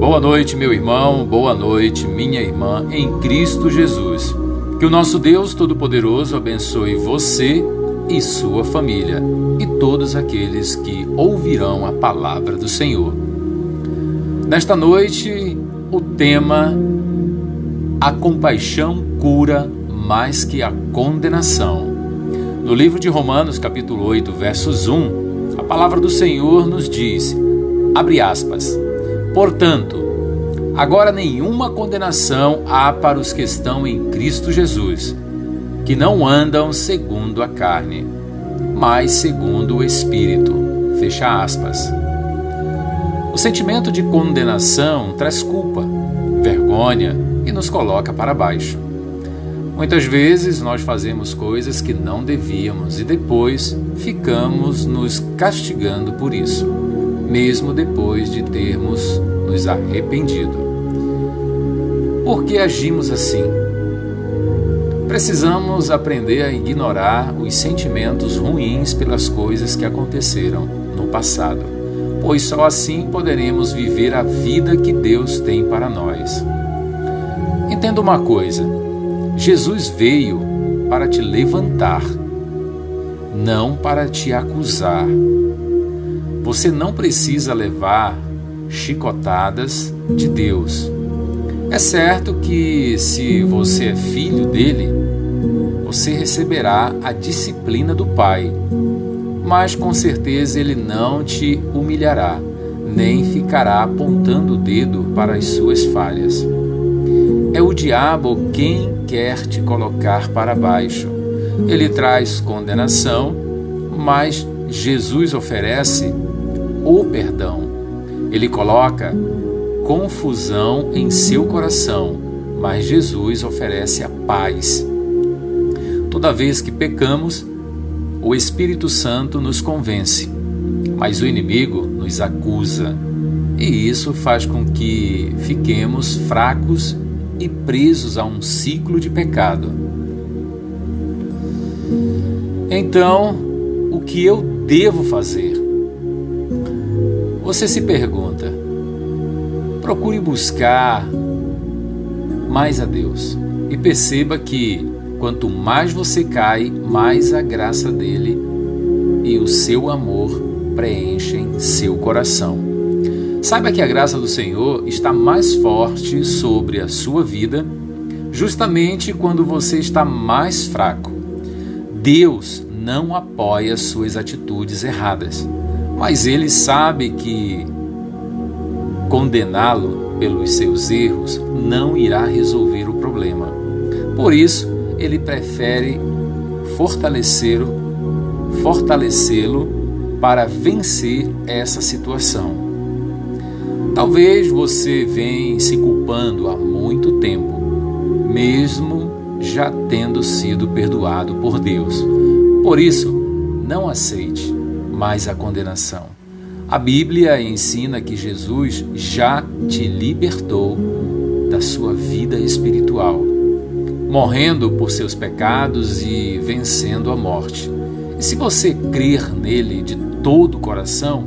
Boa noite, meu irmão, boa noite, minha irmã, em Cristo Jesus. Que o nosso Deus Todo-Poderoso abençoe você e sua família e todos aqueles que ouvirão a palavra do Senhor. Nesta noite, o tema A compaixão cura mais que a condenação. No livro de Romanos, capítulo 8, versos 1, a palavra do Senhor nos diz: abre aspas. Portanto, agora nenhuma condenação há para os que estão em Cristo Jesus, que não andam segundo a carne, mas segundo o Espírito. Fecha aspas. O sentimento de condenação traz culpa, vergonha e nos coloca para baixo. Muitas vezes nós fazemos coisas que não devíamos e depois ficamos nos castigando por isso mesmo depois de termos nos arrependido. Por que agimos assim? Precisamos aprender a ignorar os sentimentos ruins pelas coisas que aconteceram no passado, pois só assim poderemos viver a vida que Deus tem para nós. Entenda uma coisa: Jesus veio para te levantar, não para te acusar você não precisa levar chicotadas de Deus. É certo que, se você é filho dele, você receberá a disciplina do Pai, mas com certeza ele não te humilhará, nem ficará apontando o dedo para as suas falhas. É o diabo quem quer te colocar para baixo. Ele traz condenação, mas Jesus oferece o perdão. Ele coloca confusão em seu coração, mas Jesus oferece a paz. Toda vez que pecamos, o Espírito Santo nos convence, mas o inimigo nos acusa. E isso faz com que fiquemos fracos e presos a um ciclo de pecado. Então, o que eu devo fazer? Você se pergunta, procure buscar mais a Deus e perceba que quanto mais você cai, mais a graça dele e o seu amor preenchem seu coração. Saiba que a graça do Senhor está mais forte sobre a sua vida justamente quando você está mais fraco. Deus não apoia suas atitudes erradas mas ele sabe que condená-lo pelos seus erros não irá resolver o problema. Por isso, ele prefere fortalecê-lo, fortalecê-lo para vencer essa situação. Talvez você venha se culpando há muito tempo, mesmo já tendo sido perdoado por Deus. Por isso, não aceite mais a condenação. A Bíblia ensina que Jesus já te libertou da sua vida espiritual, morrendo por seus pecados e vencendo a morte. E se você crer nele de todo o coração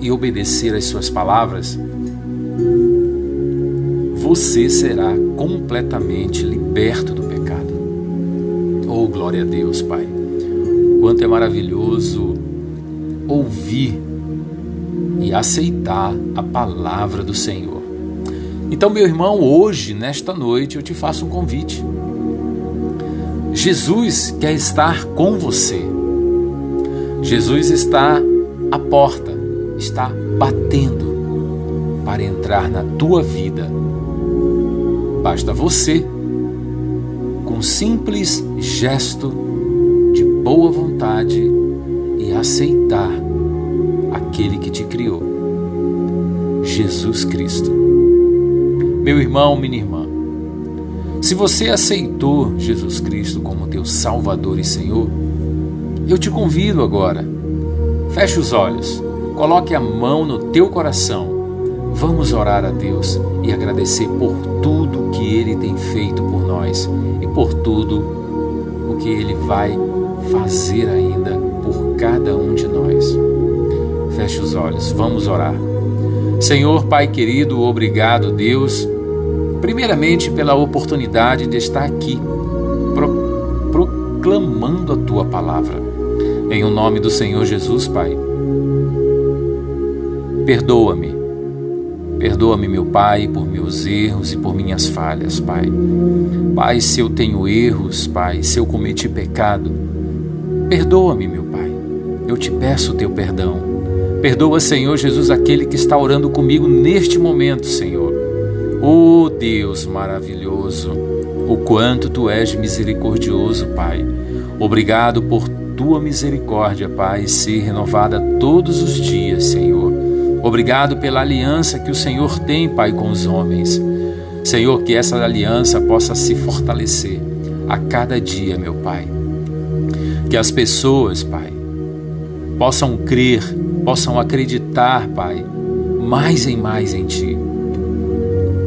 e obedecer às suas palavras, você será completamente liberto do pecado. Oh, glória a Deus, Pai. Quanto é maravilhoso ouvir e aceitar a palavra do Senhor. Então, meu irmão, hoje, nesta noite, eu te faço um convite. Jesus quer estar com você. Jesus está à porta, está batendo para entrar na tua vida. Basta você, com um simples gesto de boa vontade, aceitar aquele que te criou, Jesus Cristo. Meu irmão, minha irmã, se você aceitou Jesus Cristo como teu Salvador e Senhor, eu te convido agora. Feche os olhos, coloque a mão no teu coração. Vamos orar a Deus e agradecer por tudo que Ele tem feito por nós e por tudo o que Ele vai fazer ainda por cada um de nós. Feche os olhos, vamos orar. Senhor Pai querido, obrigado, Deus, primeiramente pela oportunidade de estar aqui pro, proclamando a tua palavra. Em o nome do Senhor Jesus, Pai. Perdoa-me. Perdoa-me, meu Pai, por meus erros e por minhas falhas, Pai. Pai, se eu tenho erros, Pai, se eu cometi pecado, perdoa-me, meu Pai. Eu te peço o teu perdão. Perdoa, Senhor Jesus, aquele que está orando comigo neste momento, Senhor. Oh Deus maravilhoso, o quanto tu és misericordioso, Pai. Obrigado por tua misericórdia, Pai, ser renovada todos os dias, Senhor. Obrigado pela aliança que o Senhor tem, Pai, com os homens. Senhor, que essa aliança possa se fortalecer a cada dia, meu Pai. Que as pessoas, Pai, possam crer, possam acreditar, Pai, mais e mais em Ti.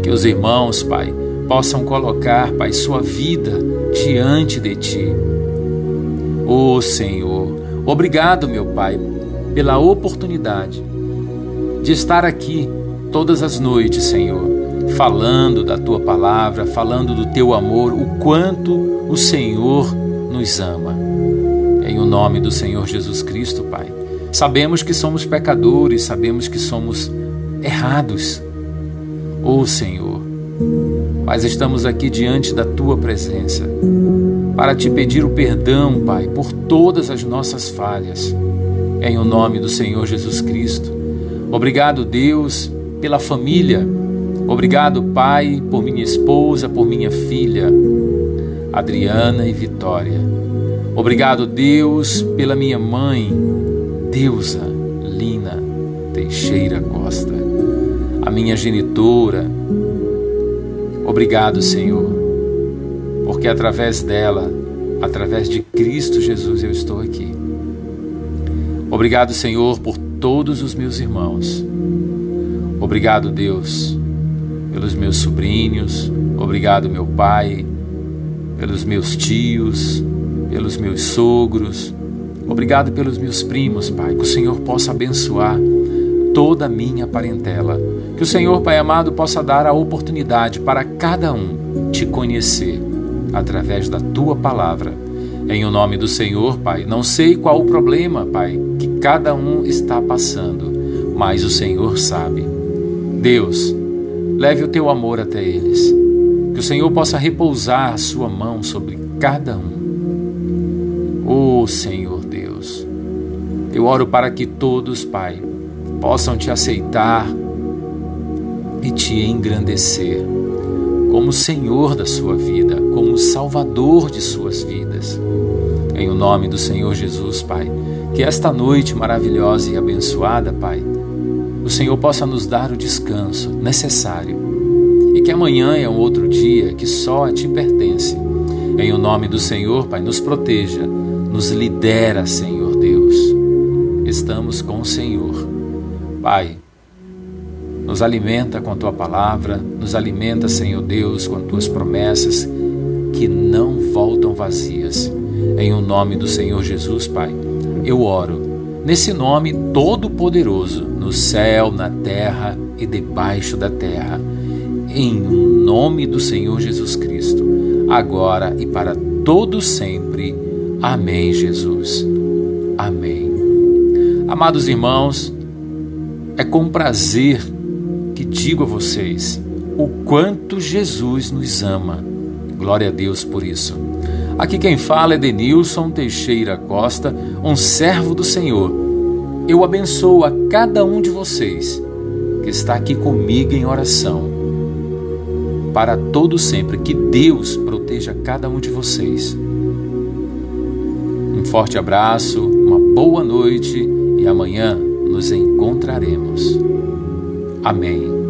Que os irmãos, Pai, possam colocar, Pai, sua vida diante de Ti. Oh Senhor, obrigado, meu Pai, pela oportunidade de estar aqui todas as noites, Senhor, falando da Tua palavra, falando do Teu amor, o quanto o Senhor nos ama. Em o nome do Senhor Jesus Cristo, Pai. Sabemos que somos pecadores, sabemos que somos errados. Oh Senhor, mas estamos aqui diante da tua presença para te pedir o perdão, Pai, por todas as nossas falhas. Em o nome do Senhor Jesus Cristo. Obrigado, Deus, pela família. Obrigado, Pai, por minha esposa, por minha filha, Adriana e Vitória. Obrigado, Deus, pela minha mãe, Deusa Lina Teixeira Costa, a minha genitora, Obrigado, Senhor, porque através dela, através de Cristo Jesus, eu estou aqui. Obrigado, Senhor, por todos os meus irmãos. Obrigado, Deus, pelos meus sobrinhos. Obrigado, meu Pai, pelos meus tios, pelos meus sogros. Obrigado pelos meus primos, Pai. Que o Senhor possa abençoar toda a minha parentela que o Senhor, Pai amado, possa dar a oportunidade para cada um te conhecer através da tua palavra. Em o nome do Senhor, Pai, não sei qual o problema, Pai, que cada um está passando, mas o Senhor sabe. Deus, leve o teu amor até eles. Que o Senhor possa repousar a sua mão sobre cada um. Senhor Deus, eu oro para que todos, Pai, possam te aceitar e te engrandecer como Senhor da sua vida, como Salvador de suas vidas. Em o nome do Senhor Jesus, Pai, que esta noite maravilhosa e abençoada, Pai, o Senhor possa nos dar o descanso necessário e que amanhã é um outro dia que só a ti pertence. Em o nome do Senhor, Pai, nos proteja, nos lidera, Senhor Deus. Estamos com o Senhor. Pai, nos alimenta com a tua palavra, nos alimenta, Senhor Deus, com as tuas promessas que não voltam vazias. Em o nome do Senhor Jesus, Pai, eu oro nesse nome todo-poderoso, no céu, na terra e debaixo da terra. Em nome do Senhor Jesus Cristo, agora e para todo sempre. Amém, Jesus. Amém. Amados irmãos, é com prazer que digo a vocês o quanto Jesus nos ama. Glória a Deus por isso. Aqui quem fala é Denilson Teixeira Costa, um servo do Senhor. Eu abençoo a cada um de vocês que está aqui comigo em oração. Para todo sempre, que Deus proteja cada um de vocês. Um forte abraço, uma boa noite e amanhã nos encontraremos. Amém.